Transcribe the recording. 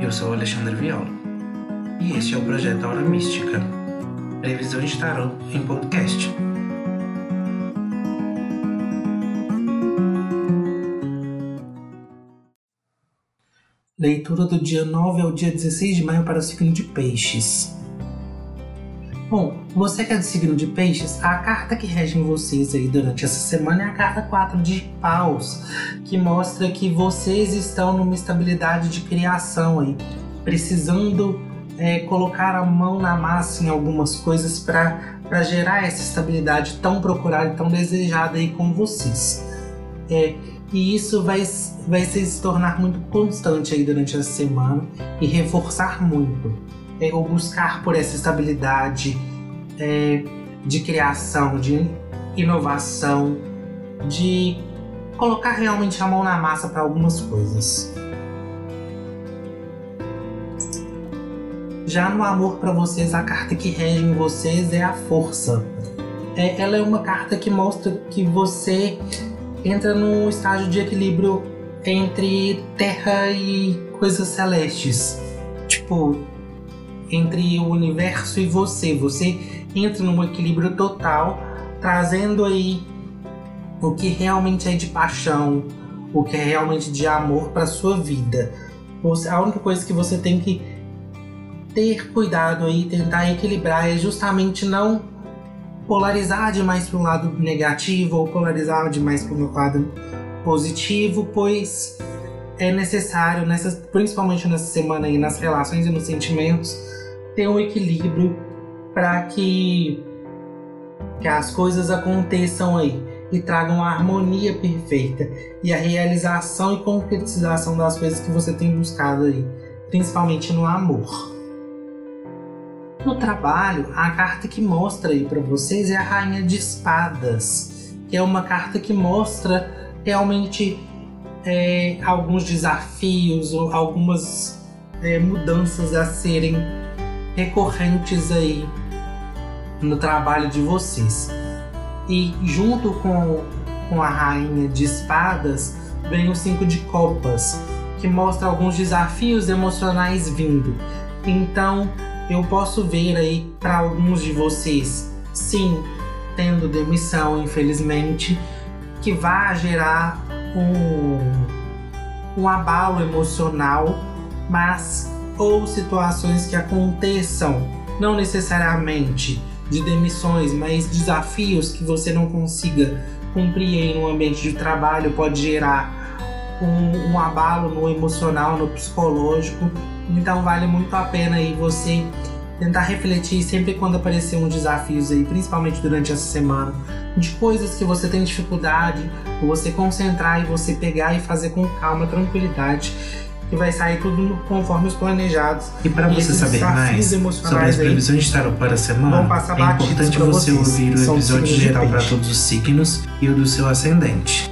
Eu sou Alexandre Viola e este é o projeto Aura Mística, previsão de em podcast. Leitura do dia 9 ao dia 16 de maio para o signo de Peixes. Bom, você que é do signo de Peixes, a carta que rege em vocês aí durante essa semana é a carta 4 de Paus, que mostra que vocês estão numa estabilidade de criação aí, precisando é, colocar a mão na massa em algumas coisas para gerar essa estabilidade tão procurada e tão desejada aí com vocês. É, e isso vai, vai se tornar muito constante aí durante essa semana e reforçar muito é, ou buscar por essa estabilidade é, de criação, de inovação, de colocar realmente a mão na massa para algumas coisas. Já no amor para vocês, a carta que rege em vocês é a força. É, ela é uma carta que mostra que você entra num estágio de equilíbrio entre terra e coisas celestes. Tipo, entre o universo e você. Você entra num equilíbrio total, trazendo aí o que realmente é de paixão, o que é realmente de amor para sua vida. A única coisa que você tem que ter cuidado aí, tentar equilibrar é justamente não polarizar demais para um lado negativo ou polarizar demais para um lado positivo, pois é necessário, nessas, principalmente nessa semana aí, nas relações e nos sentimentos, ter um equilíbrio para que, que as coisas aconteçam aí e tragam a harmonia perfeita e a realização e concretização das coisas que você tem buscado aí, principalmente no amor. No trabalho, a carta que mostra aí para vocês é a Rainha de Espadas, que é uma carta que mostra realmente é, alguns desafios, algumas é, mudanças a serem recorrentes aí no trabalho de vocês. E junto com, com a Rainha de Espadas vem o Cinco de Copas, que mostra alguns desafios emocionais vindo. Então eu posso ver aí para alguns de vocês, sim, tendo demissão, infelizmente, que vai gerar um, um abalo emocional, mas ou situações que aconteçam, não necessariamente de demissões, mas desafios que você não consiga cumprir em um ambiente de trabalho pode gerar um, um abalo no emocional, no psicológico. Então vale muito a pena aí você tentar refletir sempre quando aparecer uns desafios aí, principalmente durante essa semana, de coisas que você tem dificuldade, você concentrar e você pegar e fazer com calma, tranquilidade que vai sair tudo conforme os planejados. E para você saber mais sobre as previsões de tarot para a semana, é importante você ouvir o episódio geral para todos os signos e o do seu ascendente.